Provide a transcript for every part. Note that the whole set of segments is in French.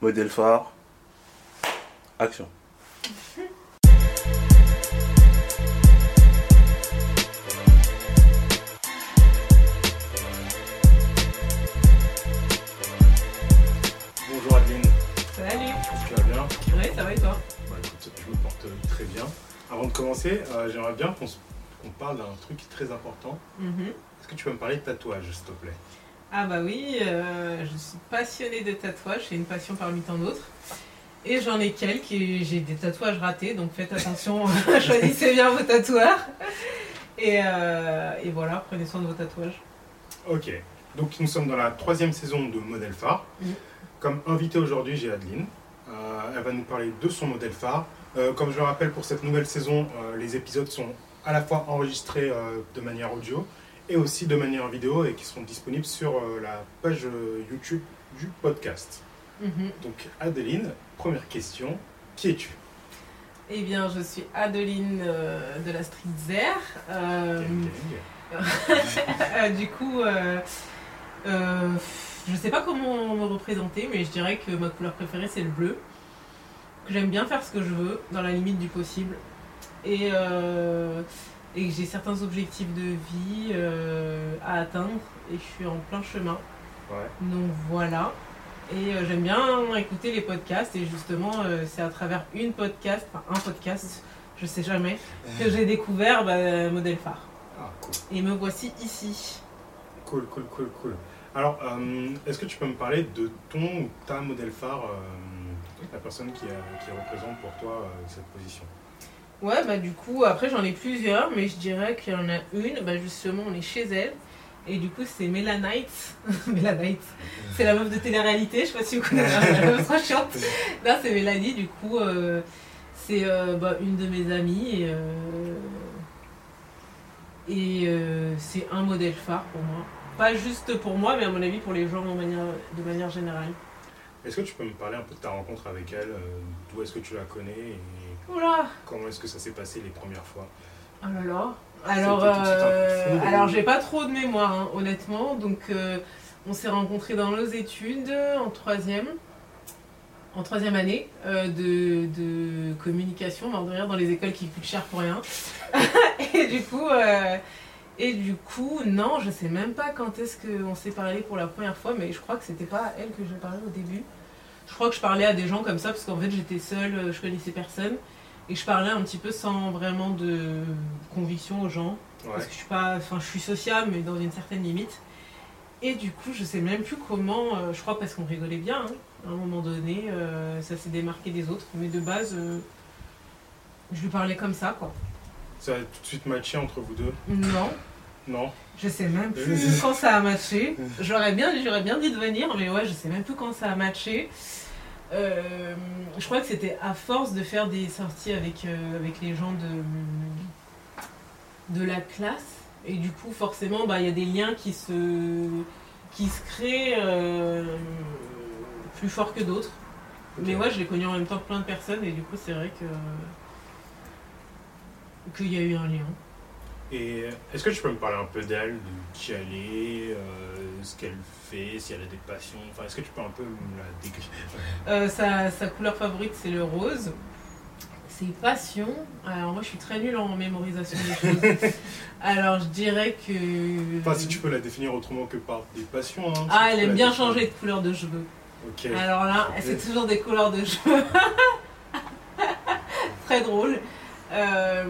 modèle phare, action. Bonjour Adeline, Salut tu vas bien Ouais, ça va et toi? Bah écoute, je me porte très bien. Avant de commencer, euh, j'aimerais bien qu'on se- qu'on parle d'un truc très important. Mhm. Est-ce que tu peux me parler de tatouage, s'il te plaît? Ah bah oui, euh, je suis passionnée de tatouage, c'est une passion parmi tant d'autres. Et j'en ai quelques et j'ai des tatouages ratés, donc faites attention, choisissez bien vos tatoueurs. Et, euh, et voilà, prenez soin de vos tatouages. Ok, donc nous sommes dans la troisième saison de Modèle Phare. Mhm. Comme invité aujourd'hui, j'ai Adeline. Euh, elle va nous parler de son modèle phare. Comme je le rappelle, pour cette nouvelle saison, les épisodes sont à la fois enregistrés de manière audio et aussi de manière vidéo et qui seront disponibles sur euh, la page euh, YouTube du podcast. Mhm. Donc Adeline, première question, qui es-tu? Eh bien, je suis Adeline euh, de la Street Zer. Euh, du coup, euh, je sais pas comment me représenter, mais je dirais que ma couleur préférée c'est le bleu. Que j'aime bien faire ce que je veux, dans la limite du possible. Et, euh, et que j'ai certains objectifs de vie euh, à atteindre, et je suis en plein chemin. Ouais. Donc voilà. Et euh, j'aime bien écouter les podcasts, et justement, euh, c'est à travers une podcast, enfin un podcast, je sais jamais, que j'ai découvert bah, Modèle Phare. Ah, cool. Et me voici ici. Cool, cool, cool, cool. Alors, est-ce que tu peux me parler de ton ou ta modèle phare, la personne qui, a- qui représente pour toi cette position? Ouais, bah du coup, après j'en ai plusieurs, mais je dirais qu'il y en a une, bah justement on est chez elle, et du coup c'est Melanite. Melanite, c'est la meuf de télé-réalité, je sais pas si vous connaissez, la meuf trop chiante. Non, c'est Mélanie, du coup, euh, c'est euh, bah, une de mes amies, et, euh, et euh, c'est un modèle phare pour moi. Pas juste pour moi, mais à mon avis pour les gens de manière, de manière générale. Est-ce que tu peux me parler un peu de ta rencontre avec elle D'où est-ce que tu la connais et Oula comment est-ce que ça s'est passé les premières fois? Oh là là. Alors, euh, alors j'ai pas trop de mémoire, hein, honnêtement. Donc, euh, on s'est rencontrés dans nos études en troisième, en troisième année euh, de, de communication, mort de rire, dans les écoles qui coûtent cher pour rien. et du coup, et du coup, non, je sais même pas quand est-ce qu'on s'est parlé pour la première fois, mais je crois que c'était pas à elle que je parlais au début. Je crois que je parlais à des gens comme ça parce qu'en fait j'étais seule, je connaissais personne. Et je parlais un petit peu sans vraiment de conviction aux gens. Ouais. Parce que je suis pas. Enfin, je suis sociable, mais dans une certaine limite. Et du coup, je sais même plus comment. euh, je crois parce qu'on rigolait bien. hein. À un moment donné, euh, ça s'est démarqué des autres. Mais de base, euh, je lui parlais comme ça, quoi. Ça a tout de suite matché entre vous deux? Non, Non? Je sais même plus quand ça a matché. J'aurais bien, j'aurais bien dit de venir, mais ouais, je sais même plus quand ça a matché. Euh, je crois que c'était à force de faire des sorties avec, euh, avec les gens de, de la classe. Et du coup, forcément, bah, il y a des liens qui se, qui se créent euh, plus forts que d'autres. Mais ouais, je l'ai connu en même temps que plein de personnes, et du coup, c'est vrai que qu'il y a eu un lien. Et est-ce que tu peux me parler un peu d'elle, de qui elle est, euh, ce qu'elle fait, si elle a des passions Enfin, est-ce que tu peux un peu me la décrire? Euh, sa, sa couleur favorite, c'est le rose. Ses passions. Alors, moi, je suis très nulle en mémorisation des choses. Alors, je dirais que. Enfin, si tu peux la définir autrement que par des passions. Hein, Ah, elle aime bien définir. changer de couleur de cheveux. Ok. Alors là, c'est toujours des couleurs de cheveux. très drôle. Euh,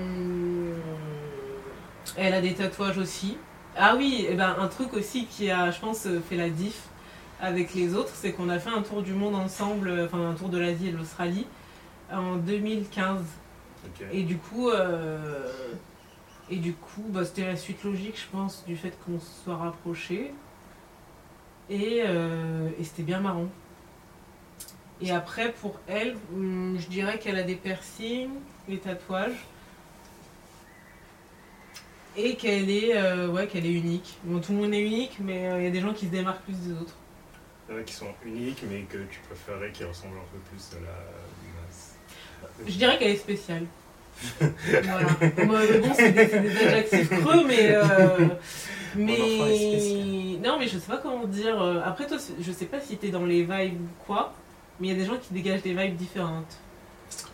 Elle a des tatouages aussi. Ah oui, et ben, un truc aussi qui a, je pense, fait la diff avec les autres, c'est qu'on a fait un tour du monde ensemble, enfin un tour de l'Asie et de l'Australie en 2015. Ok. Et du coup, euh, et du coup, bah, c'était la suite logique, je pense, du fait qu'on se soit rapprochés. Et, euh, et c'était bien marrant. Et après, pour elle, hum, je dirais qu'elle a des piercings, des tatouages. Et qu'elle est, euh, ouais, qu'elle est unique. Bon, tout le monde est unique, mais euh, il y a des gens qui se démarquent plus des autres. Il y en a qui sont uniques, mais que tu préférerais qui ressemblent un peu plus à la masse. Je dirais qu'elle est spéciale. voilà. Moi, bon, c'est des, des adjectifs creux, mais. euh, mais. Non, mais je sais pas comment dire. Après, toi, je sais pas si t'es dans les vibes ou quoi, mais il y a des gens qui dégagent des vibes différentes.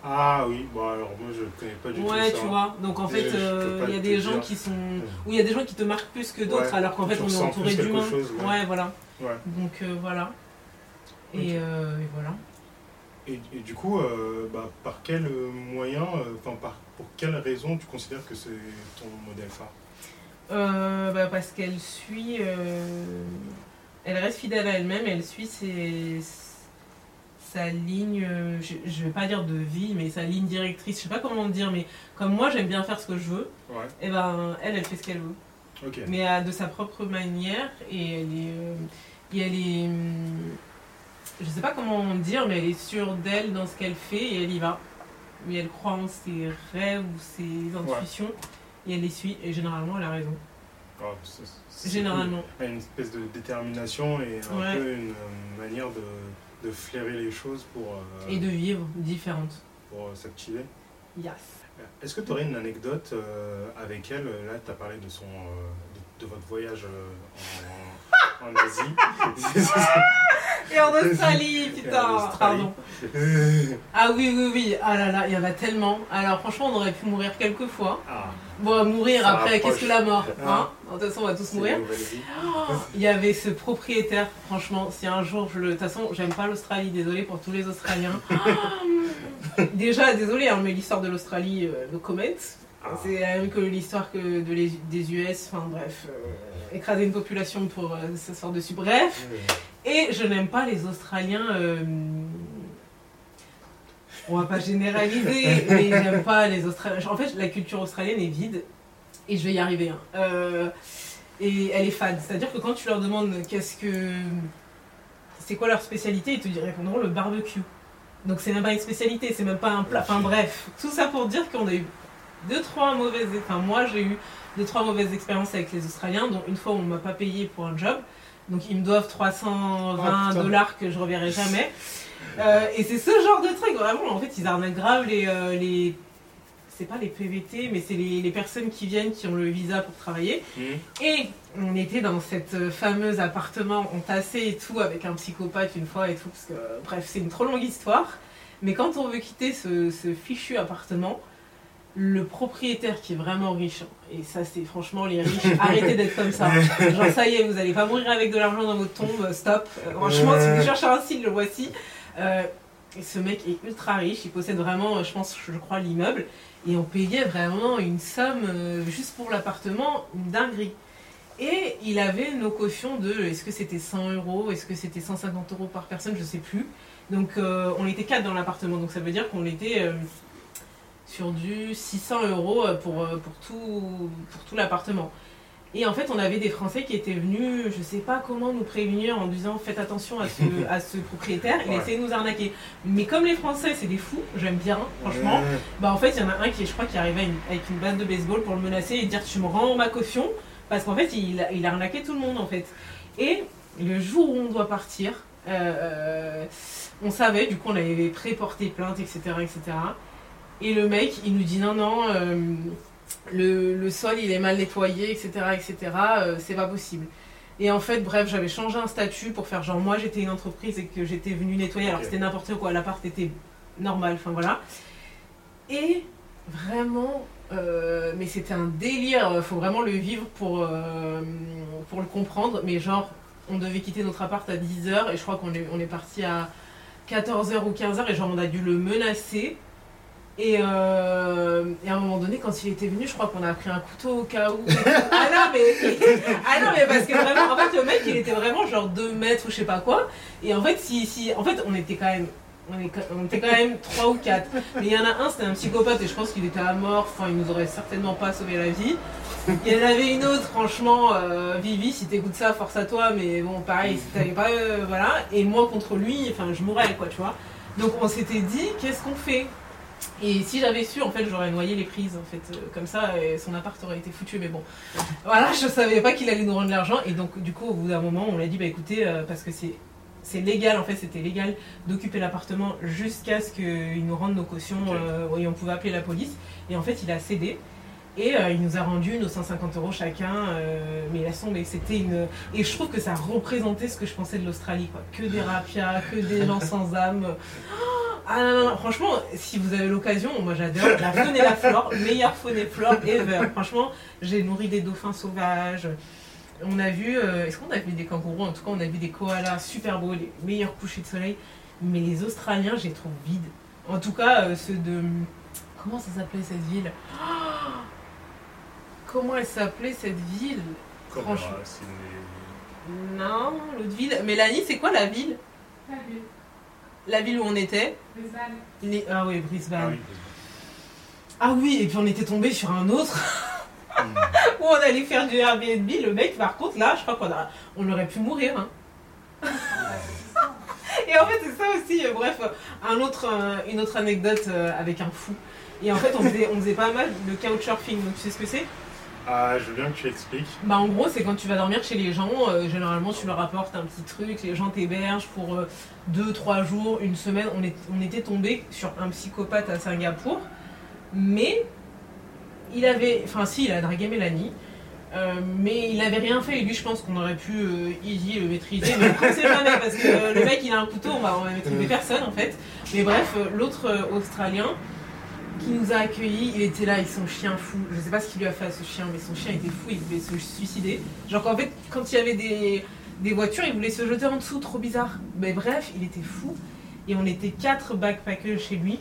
Ah oui, bon alors moi je connais pas du tout Ouais, ça. tu vois. Donc en fait, euh, il y a des gens dire. qui sont. Ou il y a des gens qui te marquent plus que d'autres, Ouais, alors qu'en fait on est entouré d'humains. ouais. Ouais, voilà. Ouais. Donc euh, voilà. Et, euh, et voilà. Et, et du coup, bah, par quel moyen, enfin par pour quelle raison tu considères que c'est ton modèle phare? Euh, bah, parce qu'elle suit. elle reste fidèle à elle-même, elle suit ses, sa ligne. je, vais pas dire de vie, mais sa ligne directrice. Je sais pas comment dire, mais comme moi j'aime bien faire ce que je veux, Ouais. et ben elle, elle fait ce qu'elle veut. Mais à- de sa propre manière et elle est euh, et elle est hum, je sais pas comment dire mais elle est sûre d'elle dans ce qu'elle fait et elle y va mais elle croit en ses rêves ou ses intuitions et elle les suit et généralement elle a raison Ah, c'est- c'est généralement cool. Une espèce de détermination et un Ouais. peu une euh, manière de, de flairer les choses pour, euh, et de vivre différente pour euh, s'activer. yes. Est-ce que tu aurais une anecdote euh, avec elle? Là, tu as parlé de, son, de, de votre voyage en, en Asie. et en Australie en putain Australie. pardon. Ah oui oui oui. Ah là là il y en a tellement. Alors franchement on aurait pu mourir quelques fois ah, bon mourir Ça après qu'est-ce que la mort Ah. hein de toute façon on va tous mourir. Oh, Il y avait ce propriétaire, franchement, si un jour je le. De toute façon, j'aime pas l'Australie, désolé pour tous les Australiens. Oh, Déjà, désolé, hein, mais l'histoire de l'Australie, euh, comment. Ah. C'est la même que l'histoire que de les- des US, enfin bref, euh, écraser une population pour euh, s'asseoir dessus. Bref, et je n'aime pas les Australiens. On va pas généraliser, mais j'aime pas les Australiens. En fait, la culture australienne est vide, et je vais y arriver. hein. Euh, et elle est fade. C'est-à-dire que quand tu leur demandes qu'est-ce que. C'est quoi leur spécialité, ils te répondront le barbecue. Donc c'est même pas une spécialité, c'est même pas un plat. Enfin bref, tout ça pour dire qu'on a eu deux, trois mauvaises. Enfin, moi j'ai eu deux, trois mauvaises expériences avec les Australiens, dont une fois on m'a pas payé pour un job. Donc ils me doivent 320 Ah, putain. dollars que je reverrai jamais. Euh, et c'est ce genre de truc, vraiment. En fait, ils arnaquent grave les. euh, les c'est pas les PVT, mais c'est les, les personnes qui viennent, qui ont le visa pour travailler. Mhm. Et on était dans cette euh, fameuse appartement entassé et tout, avec un psychopathe une fois et tout, parce que, bref, c'est une trop longue histoire. Mais quand on veut quitter ce, ce fichu appartement, le propriétaire qui est vraiment riche, et ça c'est franchement les riches, arrêtez d'être comme ça. Genre ça y est, vous allez pas mourir avec de l'argent dans votre tombe, stop. Euh, franchement, si vous cherchez un style, le voici. Euh, ce mec est ultra riche, il possède vraiment, euh, je pense, je crois, l'immeuble. Et on payait vraiment une somme euh, juste pour l'appartement, une dinguerie. Et il avait nos cautions de, est-ce que c'était 100 euros, est-ce que c'était 150 euros par personne, je sais plus. Donc on était quatre dans l'appartement, donc ça veut dire qu'on était sur du 600 euros euh, pour, euh, pour tout, pour tout l'appartement. Et en fait, on avait des Français qui étaient venus, je sais pas comment nous prévenir en disant faites attention à ce, à ce propriétaire, il Ouais. essayait de nous arnaquer. Mais comme les Français, c'est des fous, j'aime bien, franchement. Euh, Bah en fait, il y en a un qui, je crois, qui arrivait une- avec une batte de baseball pour le menacer et dire tu me rends ma caution parce qu'en fait, il, il a arnaqué tout le monde en fait. Et le jour où on doit partir, euh, on savait, du coup, on avait pré-porté plainte, etc., etc. Et le mec, il nous dit non, non, euh, le, le sol il est mal nettoyé, etc., etc. euh, c'est pas possible. Et en fait, bref, j'avais changé un statut pour faire genre moi j'étais une entreprise et que j'étais venue nettoyer, alors c'était n'importe quoi, l'appart était normal, enfin voilà. Et vraiment, euh, mais c'était un délire, faut vraiment le vivre pour, pour le comprendre. Mais genre, on devait quitter notre appart à 10h et je crois qu'on est, on est parti à 14h ou 15h et genre on a dû le menacer. Et, euh, et à un moment donné, quand il était venu, je crois qu'on a pris un couteau au cas où. ah non, mais, ah non, mais parce que vraiment, en fait, le mec, il était vraiment genre 2 mètres ou je sais pas quoi. Et en fait, si, si, en fait, on était quand même, on, est- on était quand même 3 ou 4. Mais il y en a un, c'était un psychopathe et je pense qu'il était à mort. Enfin, il nous aurait certainement pas sauvé la vie. Il y en avait une autre, franchement, euh, Vivi, si t'écoutes ça, force à toi. Mais bon, pareil, si t'avais pas, euh, voilà. Et moi contre lui, enfin, je mourrais, quoi, tu vois. Donc on s'était dit, qu'est-ce qu'on fait? Et si j'avais su, en fait, j'aurais noyé les prises, en fait, euh, comme ça, et son appart aurait été foutu. Mais bon, voilà, je savais pas qu'il allait nous rendre l'argent. Et donc, du coup, au bout d'un moment, on l'a dit, bah écoutez, euh, parce que c'est c'est légal, en fait, c'était légal d'occuper l'appartement jusqu'à ce qu'il nous rende nos cautions Ok. euh, et on pouvait appeler la police. Et en fait, il a cédé. Et euh, il nous a rendu nos 150 euros chacun, euh, mais laisse tomber, c'était une... Et je trouve que ça représentait ce que je pensais de l'Australie, quoi. Que des rapias, que des gens sans âme. Ah non, non, non, franchement, si vous avez l'occasion, moi j'adore la faune et la flore, meilleure faune et flore ever. Franchement, j'ai nourri des dauphins sauvages. On a vu, euh, est-ce qu'on a vu des kangourous? En tout cas, on a vu des koalas super beaux, les meilleurs couchers de soleil. Mais les Australiens, je les trouve vides. En tout cas, euh, ceux de. Comment ça s'appelait cette ville? Ah Comment elle s'appelait cette ville? Franchement. Non, l'autre ville. Mélanie, c'est quoi la ville? La ville. La ville où on était Brisbane. Les- Ah oui, Brisbane. Ah oui. Ah oui, et puis on était tombé sur un autre Hmm. où on allait faire du Airbnb. Le mec, par contre, là, je crois qu'on a, on aurait pu mourir. hein. Et en fait, c'est ça aussi. euh, bref, euh, un autre, euh, une autre anecdote euh, avec un fou. Et en fait, on faisait, on faisait pas mal de couchsurfing. Donc, tu sais ce que c'est? Ah, je veux bien que tu expliques. Bah, en gros, c'est quand tu vas dormir chez les gens. euh, généralement, tu leur apportes un petit truc. Les gens t'hébergent pour 2-3 jours, une semaine. On, est, on était tombé sur un psychopathe à Singapour. Mais il avait. Enfin, si, il a dragué Mélanie. euh, mais il avait rien fait et lui je pense qu'on aurait pu euh, easy le maîtriser mais on sait jamais parce que euh, le mec il a un couteau on va, on va maîtriser personne en fait mais bref euh, l'autre euh, australien qui nous a accueillis il était là avec son chien fou. Je sais pas ce qu'il lui a fait à ce chien mais son chien était fou il voulait se suicider. Genre qu'en fait quand il y avait des, des voitures il voulait se jeter en dessous trop bizarre. Mais bref il était fou. Et on était quatre backpackers chez lui.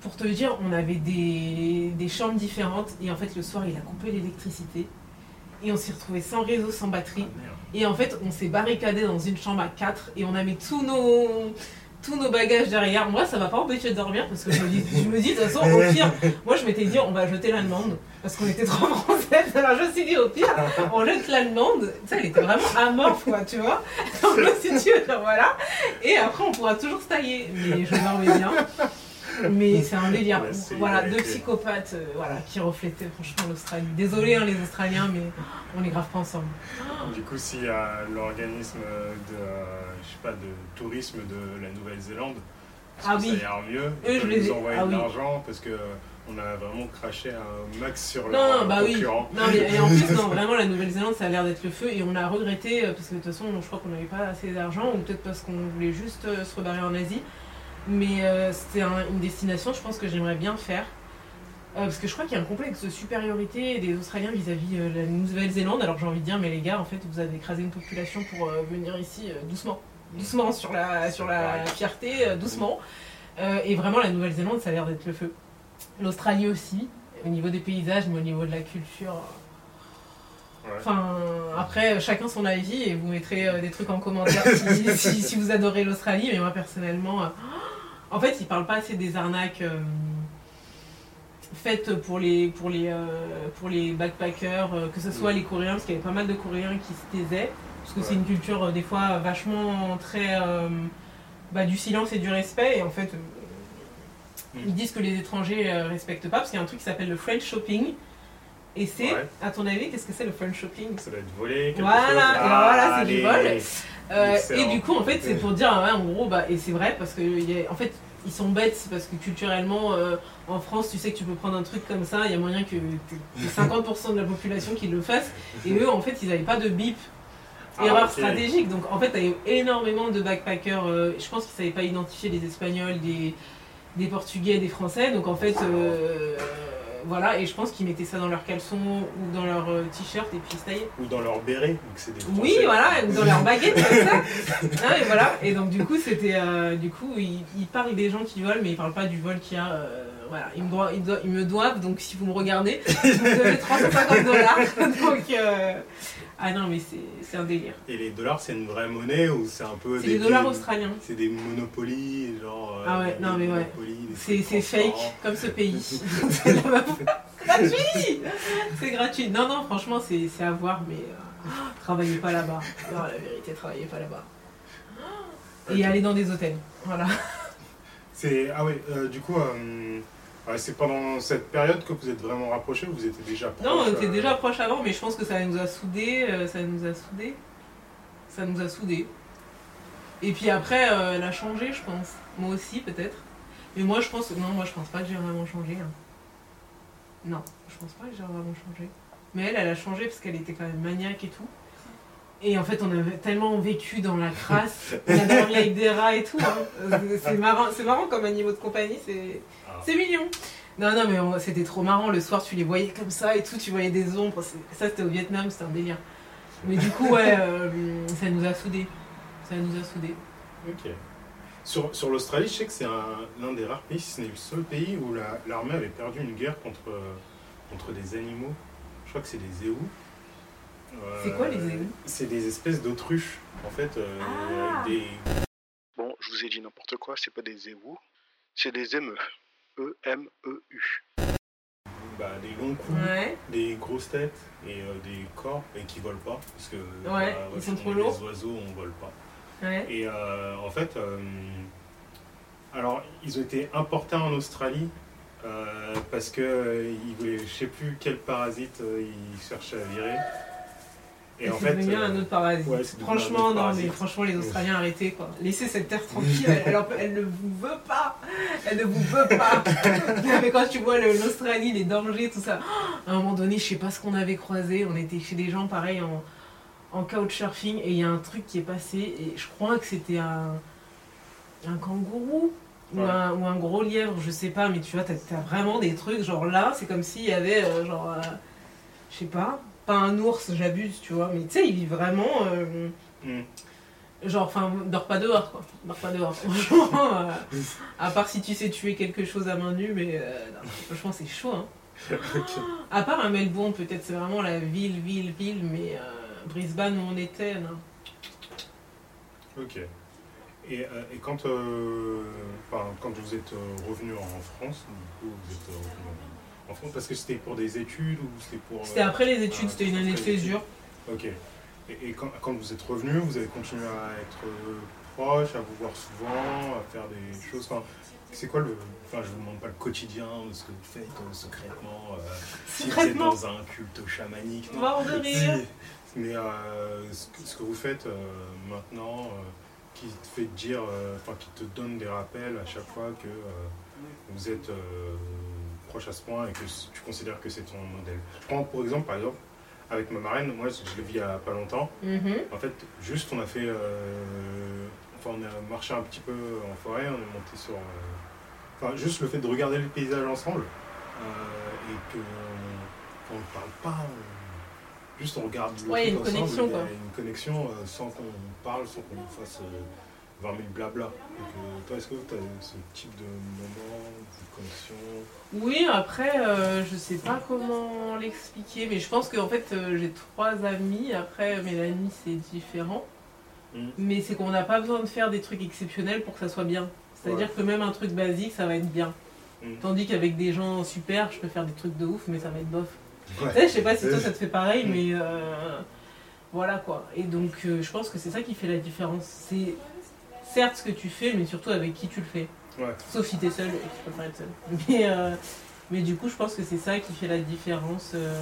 Pour te dire, on avait des, des chambres différentes. Et en fait le soir il a coupé l'électricité. Et on s'est retrouvé sans réseau, sans batterie. Ah, et en fait on s'est barricadé dans une chambre à quatre. Et on a mis tous nos tous nos bagages derrière. Moi ça m'a pas empêché de dormir parce que je me dis, je me dis de toute façon au pire, moi je m'étais dit on va jeter l'allemande parce qu'on était trop françaises. Alors je me suis dit au pire on jette l'allemande. Tu sais elle était vraiment amorphe quoi tu vois. Donc dit genre, voilà et après on pourra toujours se tailler. Mais je dormais bien. Mais c'est un délire. Ouais, voilà, deux psychopathes euh, voilà, qui reflétaient franchement l'Australie. Désolé hein, les Australiens, mais on est grave pas ensemble. Du coup, si euh, l'organisme de, euh, je sais pas, de tourisme de la Nouvelle-Zélande, Ah ça oui. ira mieux, Eux, ils je les nous envoyer ah de oui. l'argent parce que on a vraiment craché un max sur Non, leurs bah oui. Non, mais et en plus, non, vraiment, la Nouvelle-Zélande, ça a l'air d'être le feu. Et on a regretté, euh, parce que de toute façon, je crois qu'on n'avait pas assez d'argent, ou peut-être parce qu'on voulait juste euh, se rebarrer en Asie. Mais euh, c'était un- une destination, je pense que j'aimerais bien faire. Euh, parce que je crois qu'il y a un complexe de supériorité des Australiens vis-à-vis euh, de la Nouvelle-Zélande. Alors j'ai envie de dire, mais les gars, en fait, vous avez écrasé une population pour euh, venir ici euh, doucement. Doucement sur la, sur la fierté, euh, doucement. Euh, et vraiment, la Nouvelle-Zélande, ça a l'air d'être le feu. L'Australie aussi, au niveau des paysages, mais au niveau de la culture. Ouais. Enfin, après, chacun son avis et vous mettrez euh, des trucs en commentaire si, si- si vous adorez l'Australie. Mais moi, personnellement, euh, en fait, ils parlent pas assez des arnaques euh, faites pour les, pour les, euh, pour les backpackers, euh, que ce soit les Coréens, parce qu'il y avait pas mal de Coréens qui se taisaient, parce que c'est une culture, des fois, vachement très. bah, du silence et du respect. Et en fait, Mm. ils disent que les étrangers respectent pas, parce qu'il y a un truc qui s'appelle le French shopping. Et c'est, Ouais. à ton avis, qu'est-ce que c'est le French shopping? Ça doit être volé. quelque Voilà, chose. voilà, c'est du vol. Euh, et du coup, en fait, c'est pour dire, ouais, en gros, bah, et c'est vrai, parce que, il y a- en fait, ils sont bêtes, parce que culturellement, euh, en France, tu sais que tu peux prendre un truc comme ça, il y a moyen que t'aies- t'aies 50% de la population qui le fasse, et eux, en fait, ils n'avaient pas de bip. Ah, Erreur stratégique, donc en fait, il y a eu énormément de backpackers, euh, je pense qu'ils ne savaient pas identifier des Espagnols, des, des Portugais, des Français, donc en fait, euh, voilà, et je pense qu'ils mettaient ça dans leurs caleçons ou dans leurs euh, t-shirts et puis taillaient. Ou dans leur béret, donc c'est des Oui, voilà, ou dans leur baguette comme ça. Ah, et voilà. Et donc du coup, c'était, euh, du coup, ils, ils parlent des gens qui volent, mais ils parlent pas du vol qu'il y a. euh, voilà, ils me, doivent, ils, doivent- ils me doivent. Donc si vous me regardez, vous me devez 350 dollars. Donc ah non, mais c'est, un délire. Et les dollars, c'est une vraie monnaie ou c'est un peu C'est des des dollars des- australiens. C'est des monopolies, genre. euh, Ah ouais, non, mais ouais. C'est, fake, comme ce pays. c'est gratuit. C'est gratuit. Non, non, franchement, c'est, à voir, mais euh, travaillez pas là-bas. Non, la vérité, travaillez pas là-bas. Et Ok. allez dans des hôtels. Voilà. C'est ah ouais, euh, du coup, euh, ouais, c'est pendant cette période que vous êtes vraiment rapprochés ou vous étiez déjà proches Non, on était euh, déjà proches avant, mais je pense que ça nous a soudés. euh, ça nous a soudés. Ça nous a soudés. Et puis après, euh, elle a changé, je pense. Moi aussi, peut-être. Mais moi, je pense. Non, moi, je pense pas que j'ai vraiment changé. hein. Non, je pense pas que j'ai vraiment changé. Mais elle, elle a changé parce qu'elle était quand même maniaque et tout. Et en fait, on avait tellement vécu dans la crasse. On a dormi avec des rats et tout. hein. C'est marrant, c'est marrant comme animaux de compagnie, c'est Ah. C'est mignon. Non, non, mais on- c'était trop marrant. Le soir, tu les voyais comme ça et tout. Tu voyais des ombres. C'est- Ça, c'était au Vietnam, c'était un délire. Mais du coup, ouais, euh, ça nous a soudés. Ça nous a soudés. Ok. Sur, sur l'Australie, je sais que c'est un- l'un des rares pays, si ce n'est le seul pays où la- l'armée avait perdu une guerre contre, euh, contre des animaux. Je crois que c'est des éhus. Euh, C'est quoi, les éhus C'est des espèces d'autruches, en fait, euh, Ah. des, Bon, je vous ai dit n'importe quoi, c'est pas des éhous, c'est des émeux. E E-M-E-U. bah, des longs coups, Ouais. des grosses têtes et euh, des corps et qui volent pas. Parce que Ouais, bah, ils sont on trop lourds. Des oiseaux, on vole pas. Ouais. Et euh, en fait, euh, alors ils ont été importés en Australie euh, parce que euh, ils voulaient, je sais plus quel parasite euh, ils cherchaient à virer. Et, c'est devenu euh, un autre paradis. ouais, devenu franchement, non, paradis. mais franchement, les Australiens, arrêtez quoi. Laissez cette terre tranquille. Elle, elle, en peut- elle ne vous veut pas. Elle ne vous veut pas. Mais quand tu vois le- l'Australie, les dangers, tout ça. À un moment donné, je sais pas ce qu'on avait croisé. On était chez des gens pareil en, en couchsurfing et il y a un truc qui est passé et je crois que c'était un, un kangourou. Ou, Ouais. un, ou un gros lièvre, je sais pas, mais tu vois, t'as as vraiment des trucs, genre là, c'est comme s'il y avait, euh, genre, euh, je sais pas, pas un ours, j'abuse, tu vois, mais tu sais, il vit vraiment. euh, hmm. genre, enfin, dors pas dehors, quoi. Dors pas dehors. Franchement, euh, à part si tu sais tuer quelque chose à main nue, mais euh, non, franchement, c'est chaud, hein. À part un Melbourne, peut-être, c'est vraiment la ville, ville, ville, mais euh, Brisbane où on était, non. Ok. Et, euh, et quand, euh, enfin, quand vous êtes revenu en France, du coup, vous êtes revenu en France parce que c'était pour des études ou c'était pour. euh, C'était après les études, ah, c'était une année de césure. Ok. Et, et quand, quand vous êtes revenu, vous avez continué à être euh, proche, à vous voir souvent, à faire des choses. Enfin, c'est quoi le. Enfin, je vous demande pas le quotidien de ce que vous faites euh, secrètement. euh, si vous êtes dans un culte chamanique. non. Mort de rire. Mais euh, ce, que, ce que vous faites euh, maintenant, euh, qui te fait dire, euh, enfin, qui te donne des rappels à chaque fois que euh, vous êtes euh, proche à ce point et que tu considères que c'est ton modèle. Je prends pour exemple, par exemple, avec ma marraine, moi je l'ai vis il y a pas longtemps. Mhm. En fait, juste on a fait. euh, enfin, on a marché un petit peu en forêt, on est monté sur. euh, enfin, juste le fait de regarder le paysage ensemble euh, et que. on ne parle pas. on- juste on regarde le Ouais, y a une ensemble, connexion, il y a quoi. une connexion sans qu'on parle, sans qu'on fasse 20 000 blabla. Donc, euh, toi, est-ce que tu as ce type de moment, de connexion? Oui, après, euh, je sais pas comment l'expliquer, mais je pense qu'en fait, euh, j'ai trois amis. Après, Mélanie, c'est différent. Mhm. Mais c'est qu'on n'a pas besoin de faire des trucs exceptionnels pour que ça soit bien. C'est-à-dire que même un truc basique, ça va être bien. Mhm. Tandis qu'avec des gens super, je peux faire des trucs de ouf, mais ça va être bof. Ouais. Tu sais, je sais pas si toi ça te fait pareil, Mhm. mais euh, voilà quoi. Et donc, euh, je pense que c'est ça qui fait la différence. C'est certes ce que tu fais, mais surtout avec qui tu le fais. Ouais. Sauf si t'es seul et que tu peux pas être seul. Mais, euh, mais du coup, je pense que c'est ça qui fait la différence. euh.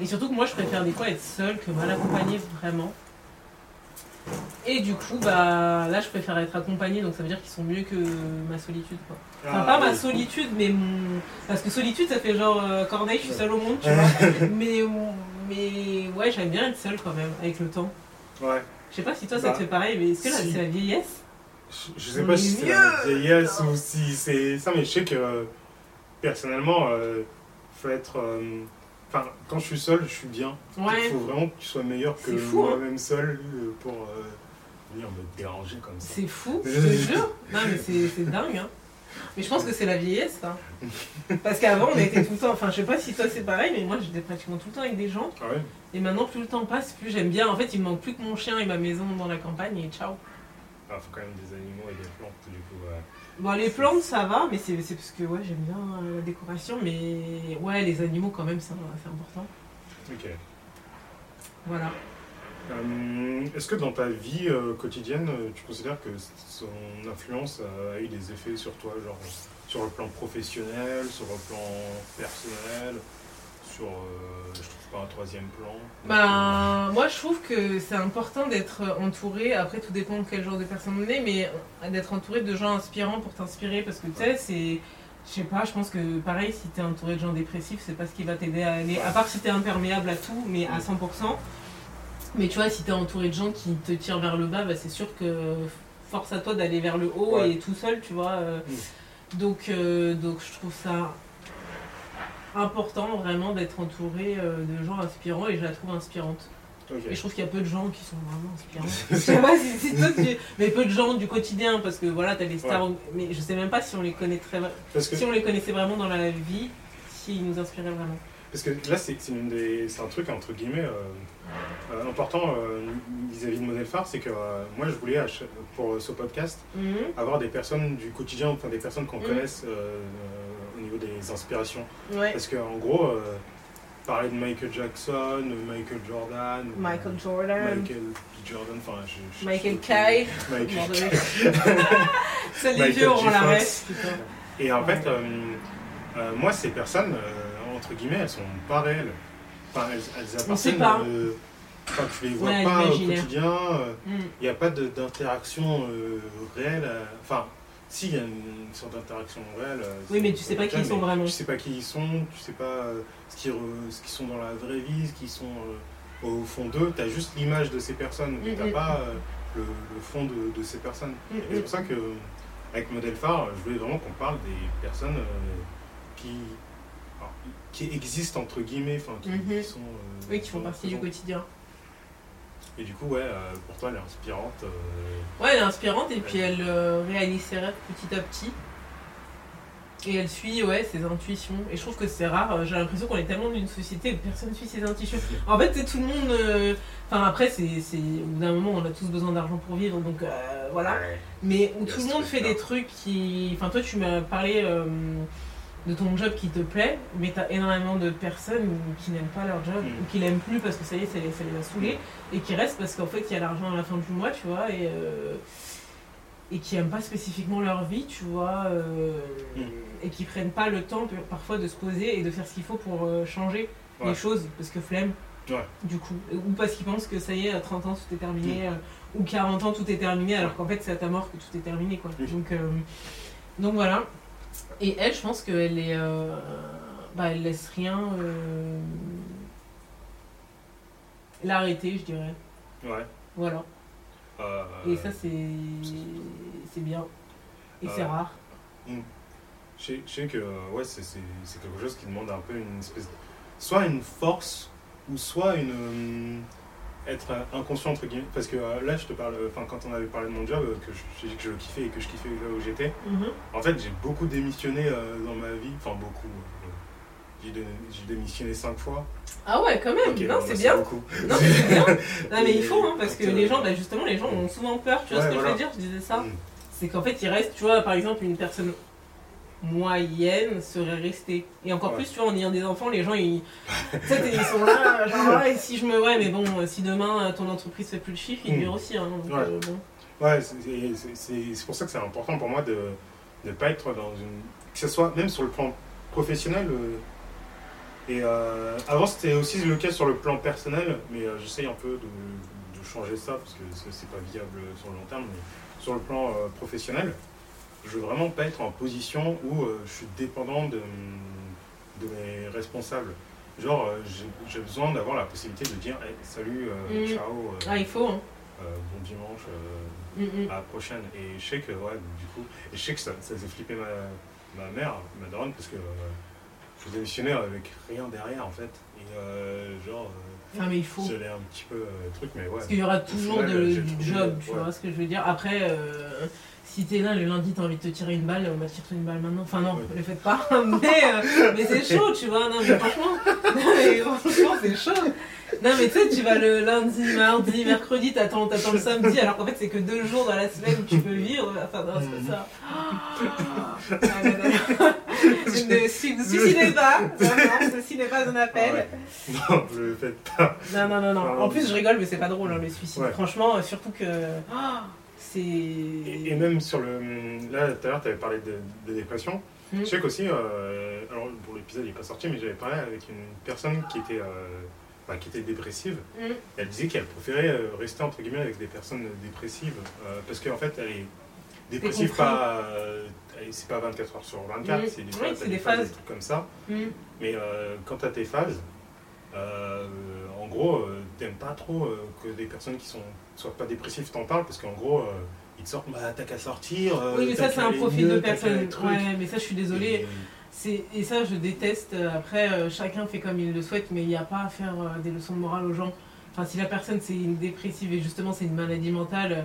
Et surtout que moi, je préfère des fois être seule que mal accompagnée, vraiment. Et du coup, bah là, je préfère être accompagnée, donc ça veut dire qu'ils sont mieux que ma solitude. Quoi. Enfin, Ah, pas ma solitude, mais mon. Parce que solitude, ça fait genre euh, Corneille, je suis seule au monde, tu vois. mais, mais ouais, j'aime bien être seule quand même, avec le temps. Ouais. Je sais pas si toi ça Bah, te fait pareil, mais est-ce que là, si. c'est la vieillesse? Je- Je sais pas si c'est la vieillesse ou si c'est ça, mais je sais que euh, personnellement, euh, faut être. euh, Enfin, quand je suis seul, je suis bien. Ouais. Il faut vraiment que tu sois meilleur que hein. moi-même seul pour venir me déranger comme ça. C'est fou, je te jure. Non, mais c'est c'est dingue. Hein. Mais je pense que c'est la vieillesse, ça. Parce qu'avant, on était tout le temps. Enfin, je sais pas si toi c'est pareil, mais moi j'étais pratiquement tout le temps avec des gens. Ah ouais? Et maintenant, plus le temps passe, plus j'aime bien. En fait, il me manque plus que mon chien et ma maison dans la campagne et ciao. Il faut quand même des animaux et des plantes, du coup. ouais. Bon, les plantes, ça va, mais c'est parce que ouais, j'aime bien euh, la décoration. Mais ouais, les animaux, quand même, c'est important. Ok. Voilà. Euh, Est-ce que dans ta vie euh, quotidienne, tu considères que son influence a eu des effets sur toi, genre sur le plan professionnel, sur le plan personnel, sur, euh, je trouve pas un troisième plan Bah, moi je trouve que c'est important d'être entouré, après tout dépend de quel genre de personne on est, mais d'être entouré de gens inspirants pour t'inspirer parce que tu sais, c'est Je sais pas, je pense que pareil, si t'es entouré de gens dépressifs, c'est pas ce qui va t'aider à aller. À part si t'es imperméable à tout, mais à 100%. Mais tu vois, si t'es entouré de gens qui te tirent vers le bas, bah, c'est sûr que force à toi d'aller vers le haut Ouais. et tout seul, tu vois. euh. Mm. Donc, euh, donc je trouve ça important vraiment d'être entouré euh, de gens inspirants et je la trouve inspirante. Et je trouve qu'il y a peu de gens qui sont vraiment inspirants. je sais pas si c'est toi que tu- Mais peu de gens du quotidien, parce que voilà, t'as les stars, mais je sais même pas si on les connaît très Parce que, si on les connaissait vraiment dans la vie, s'ils nous inspiraient vraiment. parce que là, c'est c'est une des- c'est un truc, entre guillemets, euh, euh, important euh, vis-à-vis de Modèle Phare, c'est que euh, moi, je voulais, pour ce podcast, Mhm. avoir des personnes du quotidien, enfin des personnes qu'on Mm. connaisse euh, euh, au niveau des inspirations. Ouais. Parce qu'en gros, euh, parler de Michael Jackson, Michael Jordan, Michael Jordan, Michael. Jordan, enfin, je, je- Michael Kay. Michael. Ça, les vieux auront J. la Fox. reste, putain. Et en fait, euh, euh, moi, ces personnes, entre guillemets, elles sont pas réelles. Enfin, elles, elles On appartiennent. Enfin, tu les vois Ouais, pas au quotidien. Mm. Il n'y a pas d'interaction réelle. Enfin, si, il y a une sorte d'interaction réelle. euh, Oui, mais tu sais pas qui ils sont vraiment. Tu sais pas qui ils sont, tu sais pas euh, ce qu'ils re- ce qu'ils sont dans la vraie vie, ce qu'ils sont euh, au fond d'eux. Tu as juste l'image de ces personnes, mais Mm, tu mm. pas euh, le, le fond de, de ces personnes. Mm, Et c'est pour ça que, avec Modèle Phare, je voulais vraiment qu'on parle des personnes euh, qui, alors, qui existent, entre guillemets, enfin, qui, Mhm. qui sont. euh, Oui, qui font partie du quotidien. Et du coup, ouais, euh, pour toi, elle est inspirante. euh, Ouais, elle est inspirante et puis elle euh, réalise ses rêves petit à petit. Et elle suit ouais, ses intuitions. Et je trouve que c'est rare. J'ai l'impression qu'on est tellement dans une société où personne suit ses intuitions. En fait, c'est tout le monde. euh, Enfin, après, c'est, c'est- au bout d'un moment, on a tous besoin d'argent pour vivre. Donc euh, voilà. Mais où tout le monde fait des trucs qui. Enfin, toi, tu m'as parlé euh, de ton job qui te plaît, mais t'as énormément de personnes qui n'aiment pas leur job Mm. ou qui l'aiment plus parce que ça y est, ça les, ça les a saoulés et qui restent parce qu'en fait, il y a l'argent à la fin du mois, tu vois, et. euh, et qui aiment pas spécifiquement leur vie, tu vois, euh, Mm. et qui prennent pas le temps parfois de se poser et de faire ce qu'il faut pour euh, changer Ouais. les choses, parce que flemme, Ouais. du coup, ou parce qu'ils pensent que ça y est, à 30 ans tout est terminé, ou 40 ans tout est terminé, alors qu'en fait c'est à ta mort que tout est terminé, quoi. Donc, donc voilà. Et elle, je pense qu'elle est, euh, bah, elle laisse rien euh, l'arrêter, je dirais. Ouais. Voilà. Euh, Et ça c'est, c'est bien. Et c'est rare. Je sais, je sais que ouais, c'est c'est- c'est quelque chose qui demande un peu une espèce. Soit une force, ou soit une. Être euh, inconscient, entre guillemets. Parce que euh, là, je te parle. Enfin, quand on avait parlé de mon job, euh, que je- j'ai dit que je le kiffais et que je kiffais là où j'étais, Mhm. en fait, j'ai beaucoup démissionné euh, dans ma vie. Enfin, beaucoup. j'ai dé- j'ai démissionné cinq fois. Ah ouais, quand même. Non, c'est bien. beaucoup. Non, mais c'est bien. Non, mais il faut, hein, parce que les gens, bah, justement, les gens ont souvent peur. Tu vois Ouais, ce que voilà. je veux dire? Je disais ça. Mm. C'est qu'en fait, il reste, tu vois, par exemple, une personne moyenne serait restée. Et encore Ouais. plus, tu vois, en ayant des enfants, les gens, ils, ils sont là, genre, ouais, et si je me. Ouais, mais bon, si demain euh, ton entreprise fait plus de chiffres, ils Mm. virent aussi. Hein, donc, Ouais. euh, bon. Ouais, c'est- pour ça que c'est important pour moi de ne pas être dans une. Que ce soit même sur le plan professionnel. euh, et euh, avant, c'était aussi le cas sur le plan personnel, mais j'essaye un peu de, de changer ça parce que c'est pas viable sur le long terme. Mais sur le plan professionnel, je veux vraiment pas être en position où euh, je suis dépendant de, de mes responsables. Genre, euh, j'ai- besoin d'avoir la possibilité de dire Hey, salut, euh, Mm. ciao, Ah, il faut, hein. bon dimanche. Mm, mm. à la prochaine. Et je sais que, ouais, du coup, et je sais que ça, ça faisait flipper ma, ma mère, ma daronne, parce que je démissionnais avec rien derrière, en fait. Et genre, Enfin, mais il faut. j'allais un petit peu truc, mais ouais. Parce qu'il y aura toujours de- du job, tu vois ce que je veux dire. Après, si t'es là le lundi, t'as envie de te tirer une balle, on va te tirer une balle maintenant. Enfin non, Ouais. le faites pas. Mais, euh, mais c'est chaud, tu vois. Non, mais franchement, non, mais franchement, c'est chaud. Non, mais tu sais, tu vas le lundi, mardi, mercredi, t'attends, t'attends le samedi, alors qu'en fait, c'est que deux jours dans la semaine où tu peux vivre. Enfin, non, c'est pas ça. Ah, non. Ne su- ne suicidez pas. Ceci n'est pas un appel. Ouais. Non, je le fais pas. Non, non, non, non. En plus, je rigole, mais c'est pas drôle, hein, le suicide. Ouais. Franchement, euh, surtout que. ah, c'est. Et, et même sur le. Là, tout à l'heure, tu avais parlé de, de dépression. Mm. Je sais qu'aussi, euh, alors pour l'épisode, il n'est pas sorti, mais j'avais parlé avec une personne qui était, euh, bah, qui était dépressive. Mm. Elle disait qu'elle préférait euh, rester entre guillemets avec des personnes dépressives euh, parce qu'en fait, elle est, dépressif, compris. pas. euh, c'est pas 24 heures sur 24, Mm. c'est des Oui, c'est des des phases, phases. des trucs comme ça. Mais tu as tes phases, en gros, t'aimes pas trop que des personnes qui sont soient pas dépressives t'en parlent parce qu'en gros, euh, ils te sortent, bah t'as qu'à sortir. euh, Oui, mais ça, c'est un profil mieux, de personne. Ouais, mais ça, je suis désolée. Et- Et ça, je déteste. Après, euh, chacun fait comme il le souhaite, mais il n'y a pas à faire euh, des leçons de morale aux gens. Enfin, si la personne c'est une dépressive et justement c'est une maladie mentale, euh,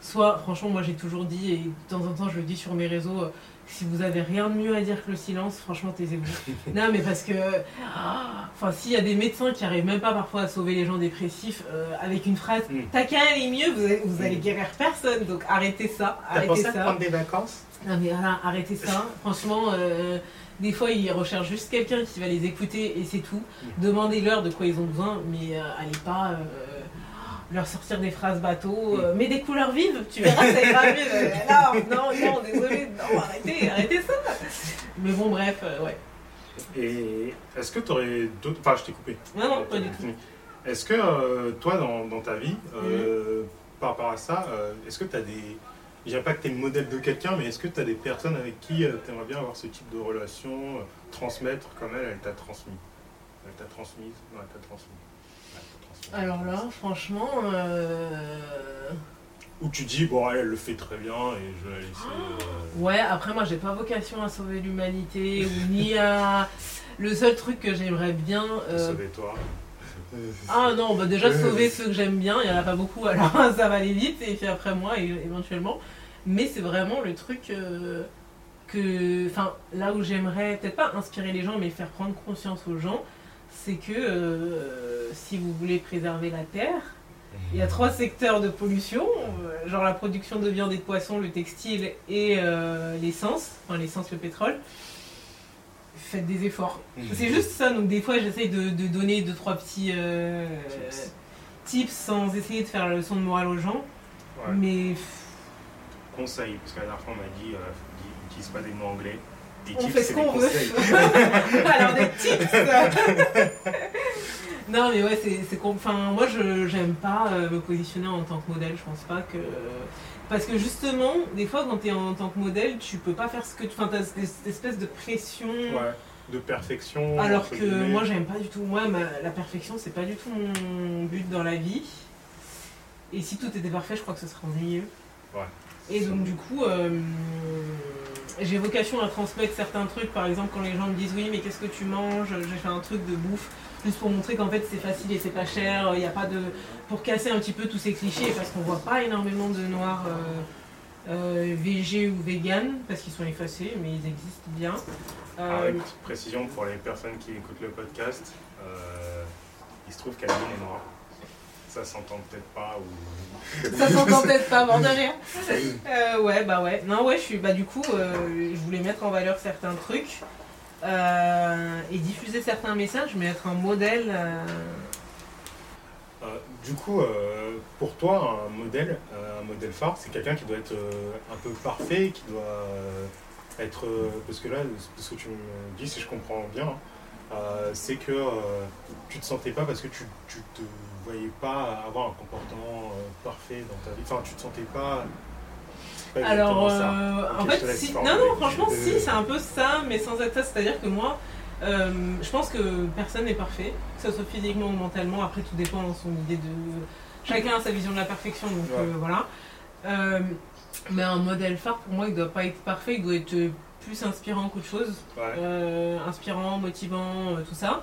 soit, franchement, moi j'ai toujours dit, et de temps en temps je le dis sur mes réseaux, euh, si vous avez rien de mieux à dire que le silence, franchement, taisez-vous. non, mais parce que, ah, enfin, s'il y a des médecins qui arrivent même pas parfois à sauver les gens dépressifs euh, avec une phrase, Mm. t'as qu'à aller mieux, vous allez, vous allez Mm. guérir personne, donc arrêtez ça, arrêtez ça. prendre des vacances? Non mais voilà, arrêtez ça. Franchement, euh, des fois ils recherchent juste quelqu'un qui va les écouter et c'est tout. Mm. Demandez-leur de quoi ils ont besoin, mais euh, allez pas euh, leur sortir des phrases bateau. euh, mais des couleurs vives, tu verras, ça ira mieux. Non, non, non, désolé, non, arrêtez, arrêtez ça. Mais bon, bref, ouais. Et est-ce que tu aurais d'autres. Enfin, je t'ai coupé. Non, non, pas du tout. Est-ce que toi, dans, dans ta vie, Mm. par rapport à ça, est-ce que tu as des. Je dirais pas que tu es le modèle de quelqu'un, mais est-ce que tu as des personnes avec qui tu aimerais bien avoir ce type de relation, euh, transmettre comme elle, elle t'a transmis? Elle t'a transmise? Non, elle t'a transmis. Alors là, franchement, euh, Ou tu dis, bon, elle, elle le fait très bien et je vais la laisser. euh, ouais, après moi j'ai pas vocation à sauver l'humanité ou ni à... Le seul truc que j'aimerais bien... euh, sauver toi. Ah non, bah déjà Euh. sauver ceux que j'aime bien, il n'y en a pas beaucoup, alors ça va aller vite, et puis après moi, éventuellement. Mais c'est vraiment le truc euh, que. Enfin, là où j'aimerais, peut-être pas inspirer les gens, mais faire prendre conscience aux gens, c'est que euh, si vous voulez préserver la Terre, il y a trois secteurs de pollution, euh, genre la production de viande et de poisson, le textile et euh, l'essence, enfin l'essence, le pétrole. Faites des efforts. C'est juste ça, donc des fois j'essaye de, de donner deux trois petits euh, Tips. tips sans essayer de faire la leçon de morale aux gens, Ouais. mais Conseil, parce que la dernière fois on m'a dit, euh, dis- utilise pas des mots anglais. Des on tips, fait ce qu'on veut. Alors des tips Non mais ouais, c'est Enfin, moi je j'aime pas euh, me positionner en tant que modèle, je pense pas que... Parce que justement, des fois quand tu es en tant que modèle, tu peux pas faire ce que tu... Enfin, t'as cette espèce de pression... Ouais, de perfection. Alors que guillemets. moi j'aime pas du tout. Moi ma- la perfection c'est pas du tout mon but dans la vie. Et si tout était parfait, je crois que ce serait ennuyeux. Ouais. Et donc du coup, euh, j'ai vocation à transmettre certains trucs. Par exemple, quand les gens me disent oui, mais qu'est-ce que tu manges? J'ai fait un truc de bouffe juste pour montrer qu'en fait c'est facile et c'est pas cher. Il n'y a pas de pour casser un petit peu tous ces clichés parce qu'on voit pas énormément de noirs. Euh, euh, VG ou vegan parce qu'ils sont effacés mais ils existent bien. Alors, Euh, une petite précision pour les personnes qui écoutent le podcast, euh, il se trouve qu'Adeline est noire. Ça s'entend peut-être pas ou. Ça s'entend peut-être pas, bord de rien. Euh, ouais, bah ouais. Non, ouais, je suis. Bah, du coup, euh, je voulais mettre en valeur certains trucs euh, et diffuser certains messages, mais être un modèle. euh, Euh, du coup, euh, pour toi, un modèle, un modèle phare, c'est quelqu'un qui doit être euh, un peu parfait, qui doit euh, être. euh, parce que là, ce que tu me dis, si je comprends bien, euh, c'est que euh, tu te sentais pas parce que tu, tu te voyais pas avoir un comportement euh, parfait dans ta vie. Enfin, tu te sentais pas. Alors, ça. euh, en fait, si. Non, non, franchement, si, c'est un peu ça, mais sans être ça. C'est-à-dire que moi, euh, je pense que personne n'est parfait, que ce soit physiquement ou mentalement. Après, tout dépend de son idée de. Chacun a sa vision de la perfection, donc Ouais. euh, voilà. Euh, mais un modèle phare, pour moi, il doit pas être parfait, il doit être plus inspirant qu'autre chose. Ouais. inspirant, motivant, tout ça.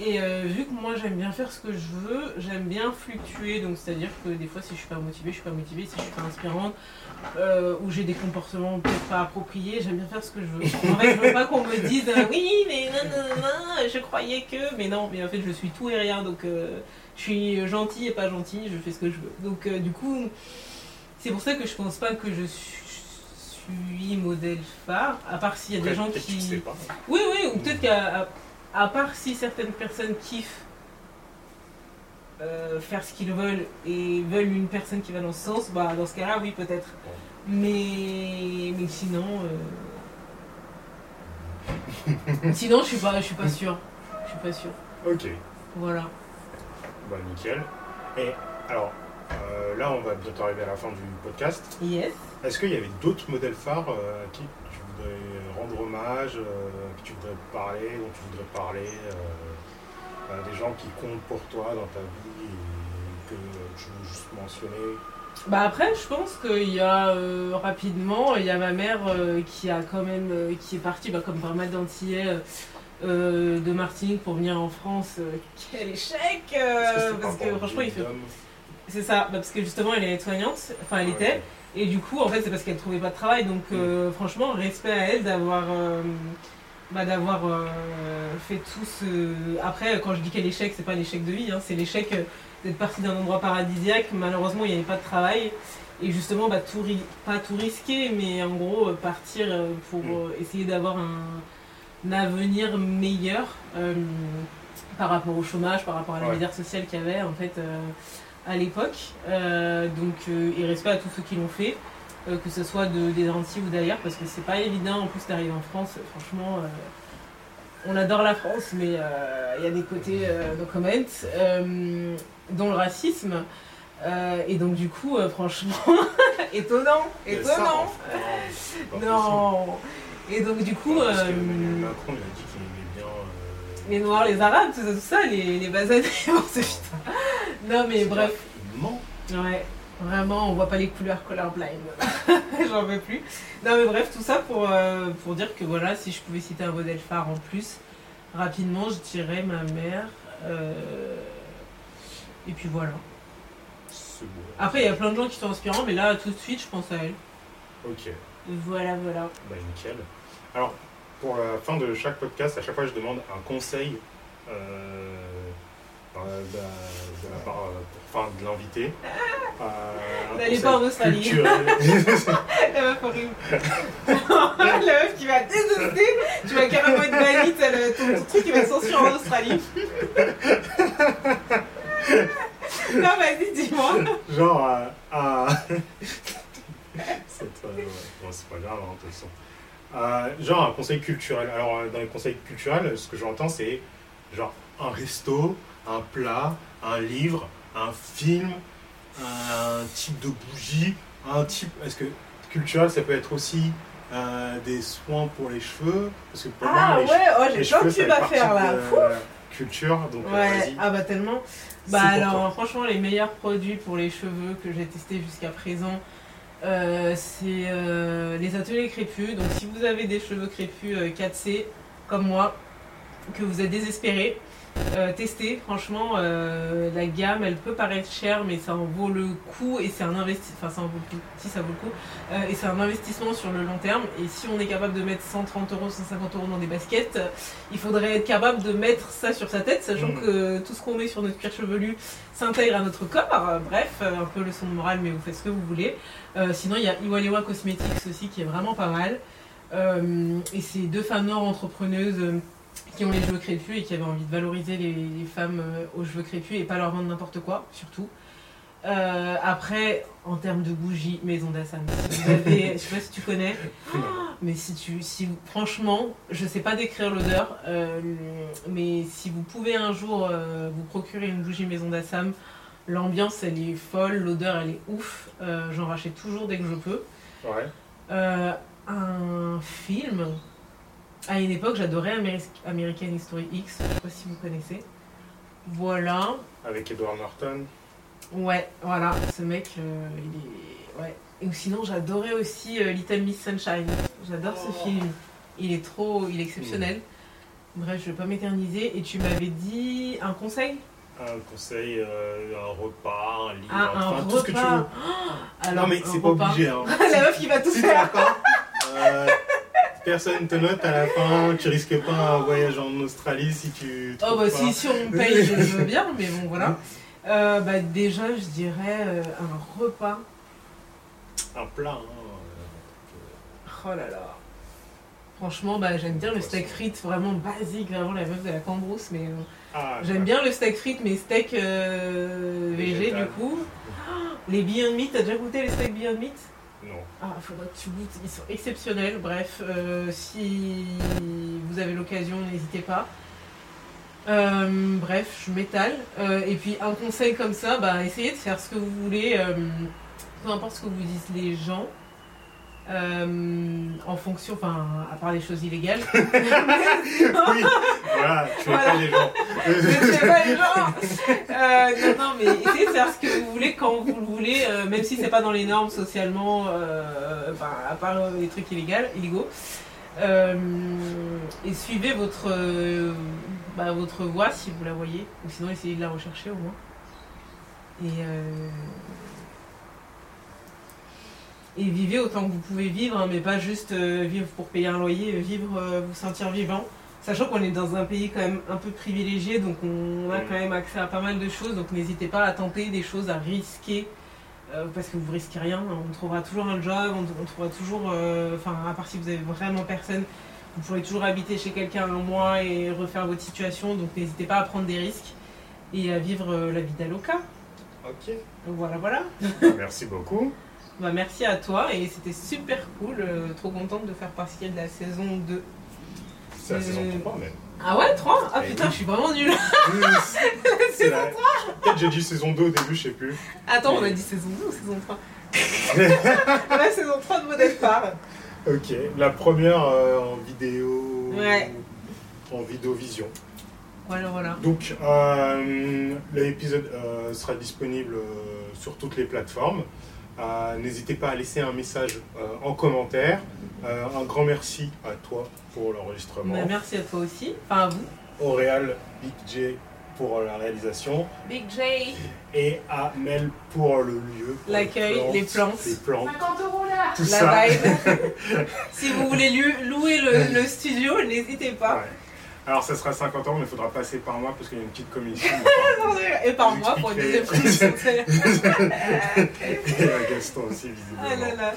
Et euh, vu que moi j'aime bien faire ce que je veux, j'aime bien fluctuer, donc c'est-à-dire que des fois si je suis pas motivée, je suis pas motivée, si je suis pas inspirante, euh, ou j'ai des comportements peut-être pas appropriés, j'aime bien faire ce que je veux. En fait, je veux pas qu'on me dise euh, oui, mais non, non, non, je croyais que, mais non, mais en fait je suis tout et rien, donc je suis gentille et pas gentille, je fais ce que je veux. Donc du coup, c'est pour ça que je pense pas que je suis modèle phare, à part s'il y a des gens tu qui... sais pas. Oui, oui, ou peut-être qu'à à, part si certaines personnes kiffent euh, faire ce qu'ils veulent et veulent une personne qui va dans ce sens, bah dans ce cas-là, oui, peut-être. Mais, mais sinon, euh, sinon, je suis pas, je suis pas sûre. Je suis pas sûre. Ok. Voilà. Bah nickel. Et alors, euh, là, on va bientôt arriver à la fin du podcast. Yes. Est-ce qu'il y avait d'autres modèles phares qui voudrais rendre hommage, euh, que tu voudrais parler, dont tu voudrais parler euh, euh, Des gens qui comptent pour toi dans ta vie et que tu veux juste mentionner Bah après, je pense qu'il y a euh, rapidement, il y a ma mère euh, qui a quand même, euh, qui est partie, bah, comme pas mal d'Antillais, euh, euh, de Martinique pour venir en France. Euh, quel échec euh, Parce que rapport au franchement, il fait. C'est ça, bah, parce que justement, elle est soignante, enfin elle Ouais, était, et du coup, en fait, c'est parce qu'elle trouvait pas de travail. Donc, euh, franchement, respect à elle d'avoir. euh, bah, d'avoir euh, fait tout ce. Après, quand je dis quel échec, c'est pas l'échec de vie, hein, c'est l'échec d'être parti d'un endroit paradisiaque. Malheureusement, il n'y avait pas de travail. Et justement, bah, tout ri- pas tout risquer, mais en gros, partir pour Mm. essayer d'avoir un, un avenir meilleur par rapport au chômage, par rapport à la Ouais. misère sociale qu'il y avait en fait à l'époque. Euh, donc, euh, et respect à tous ceux qui l'ont fait, euh, que ce soit de, des Antilles ou d'ailleurs, parce que c'est pas évident en plus d'arriver en France. Franchement, on adore la France, mais il y a des côtés no comment, dont le racisme. Euh, et donc du coup, euh, franchement, étonnant, ça, étonnant. en. Non. Et donc du coup, euh, Macron, il a dit qu'il aimait bien. les Noirs, les Arabes, tout ça, tout ça les, les basanés, putain. Non mais bref, Il ment. ouais, vraiment, on voit pas les couleurs colorblind. J'en veux plus. Non mais bref, tout ça pour, euh, pour dire que voilà, si je pouvais citer un modèle phare en plus, rapidement, je dirais ma mère. euh, Et puis voilà. Après, il y a plein de gens qui sont inspirants, mais là, tout de suite, je pense à elle. Ok. Voilà, voilà. Bah nickel. Alors, pour la fin de chaque podcast, à chaque fois, je demande un conseil euh, euh, de, de la part, euh, enfin, de l'invité. Euh, N'allez pas en Australie. La meuf horrible. la meuf qui va détester. Tu vas carrément être bannie, ton, ton truc qui va être censuré en Australie. non, vas-y, dis-moi. Genre, euh, c'est euh, ouais. Bon, c'est pas grave, hein, de toute façon. Genre un conseil culturel. Alors, dans les conseils culturels, ce que j'entends, c'est genre un resto, un plat, un livre, un film, un type de bougie, un type. Est-ce que culturel, ça peut être aussi euh, des soins pour les cheveux? Parce que pour Ah moi, les, ouais, oh, j'ai vas partie faire là. de culture. Donc, euh, Ouais, ah bah tellement. Bah alors, franchement, les meilleurs produits pour les cheveux que j'ai testés jusqu'à présent, euh, c'est euh, les ateliers crépus. Donc, si vous avez des cheveux crépus euh, 4C, comme moi, que vous êtes désespéré, euh, testez. Franchement, euh, la gamme, elle peut paraître chère, mais ça en vaut le coup et c'est un investissement. Enfin, ça en vaut le coup. Si ça vaut le coup. Euh, et c'est un investissement sur le long terme. Et si on est capable de mettre 130 euros, 150 euros dans des baskets, il faudrait être capable de mettre ça sur sa tête, sachant Mhm. que tout ce qu'on met sur notre cuir chevelu s'intègre à notre corps. Euh, Bref, un peu leçon de morale, mais vous faites ce que vous voulez. Sinon, il y a Iwalewa Cosmetics aussi qui est vraiment pas mal. Et c'est deux femmes noires entrepreneuses qui ont les cheveux crépus et qui avaient envie de valoriser les, les femmes euh, aux cheveux crépus et pas leur vendre n'importe quoi, surtout. Euh, après, en termes de bougies, Maison avez- je sais pas si tu connais, mais si tu, si franchement, je sais pas décrire l'odeur, euh, mais si vous pouvez un jour euh, vous procurer une bougie Maison d'Assam, l'ambiance elle est folle, l'odeur elle est ouf. J'en rachète toujours dès que je peux. Ouais. Un film. À une époque, j'adorais Ameri- American History X. Je sais pas si vous connaissez. Voilà. Avec Edward Norton. Ouais, voilà. Ce mec, euh, il est. Ouais. Et sinon, j'adorais aussi euh, Little Miss Sunshine. J'adore ce Oh. film. Il est trop. Il est exceptionnel. Bref, je vais pas m'éterniser. Et tu m'avais dit un conseil? Un conseil, euh, un repas, un livre, Ah, un enfin repas. tout ce que tu veux. Alors, non mais c'est pas repas. obligé. Hein. La meuf qui va tout faire. d'accord, euh, personne te note à la fin, tu risques pas un voyage en Australie si tu. Oh bah pas. si, si on me paye, je veux bien, mais bon voilà. Euh, bah déjà, je dirais euh, un repas. Un plat. Hein, Oh là là. Franchement, bah j'aime bien le steak frites, vraiment basique, vraiment la meuf de la cambrousse, mais euh, ah, j'aime bien le steak frites, mais steak euh, végé du coup. Les Beyond Meat, t'as déjà goûté les steaks Beyond Meat? Non. Ah, faudrait que tu goûtes, ils sont exceptionnels. Bref, euh, si vous avez l'occasion, n'hésitez pas. Euh, bref, je m'étale. Euh, et puis un conseil comme ça, bah, essayez de faire ce que vous voulez, peu importe ce que vous disent les gens. Euh, en fonction, enfin, à part les choses illégales. oui, voilà, tu Voilà. pas les gens. Je sais pas les gens. Euh, non, non, mais essayez de faire ce que vous voulez quand vous le voulez, euh, même si c'est pas dans les normes socialement, euh, enfin, à part les trucs illégaux. illégaux. Et suivez votre, bah, votre voie si vous la voyez, ou sinon essayez de la rechercher au moins. Et, et vivez autant que vous pouvez vivre, hein, mais pas juste euh, vivre pour payer un loyer, vivre, euh, vous sentir vivant. Sachant qu'on est dans un pays quand même un peu privilégié, donc on a Mm. quand même accès à pas mal de choses, donc n'hésitez pas à tenter des choses, à risquer, euh, parce que vous risquez rien, on trouvera toujours un job, on, on trouvera toujours, euh, enfin à part si vous avez vraiment personne, vous pourrez toujours habiter chez quelqu'un un mois et refaire votre situation, donc n'hésitez pas à prendre des risques et à vivre euh, la vie d'Aloca. Ok, Donc voilà, voilà. merci beaucoup. Bah, merci à toi et c'était super cool, euh, trop contente de faire partie de la saison 2. C'est la Euh, saison 3 même. Ah ouais, 3 Ah Eh putain, oui. je suis vraiment nulle. Oui, c'est la- Peut-être j'ai dit saison 2 au début, je sais plus. Attends, on a dit saison 2 ou saison 3 La saison 3 de modèle phare. Ok, la première euh, en vidéo. Ouais. En vidéo vision. Voilà, voilà. Donc, euh, l'épisode euh, sera disponible euh, sur toutes les plateformes. Euh, N'hésitez pas à laisser un message euh, en commentaire. Euh, un grand merci à toi pour l'enregistrement. Bah, merci à toi aussi. Enfin, à vous. Auréal, Big J pour la réalisation. Big J. Et à Mel pour le lieu. L'accueil, les plantes. Les plantes, 50 euros là tout La ça. vibe. si vous voulez louer le, le studio, n'hésitez pas. Ouais. Alors, ça sera 50 euros, mais il faudra passer par mois parce qu'il y a une petite commission. Et par mois pour une deuxième salaire. Et à Gaston aussi, visiblement. Ah là là.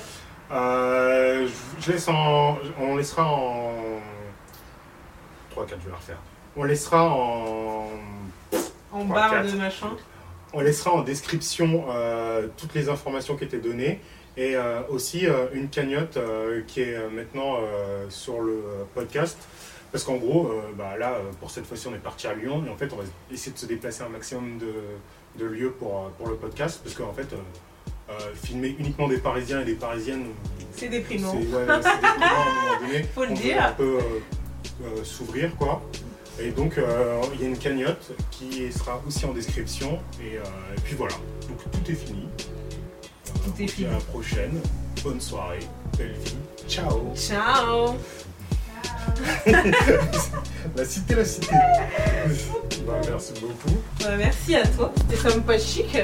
Euh, je- laisse en, on laissera en 3 4 je vais la refaire. On laissera en En barre de machin. on laissera en description euh, toutes les informations qui étaient données et euh, aussi euh, une cagnotte qui est maintenant sur le podcast parce qu'en gros euh, bah, là euh, pour cette fois-ci on est parti à Lyon et en fait on va essayer de se déplacer un maximum de, de lieux pour, euh, pour le podcast parce qu'en fait euh, filmer uniquement des Parisiens et des Parisiennes C'est déprimant. C'est ouais, déprimant à un moment donné. Faut le On dire. un peu s'ouvrir, quoi. Et donc, euh, il y a une cagnotte qui sera aussi en description. Et, euh, et puis voilà. Donc, tout est fini. Euh, Tout est fini. À la prochaine. Bonne soirée. Belle vie. Ciao. Ciao. La cité, la cité. Bah, merci beaucoup. Bah, merci à toi. C'était pas chic.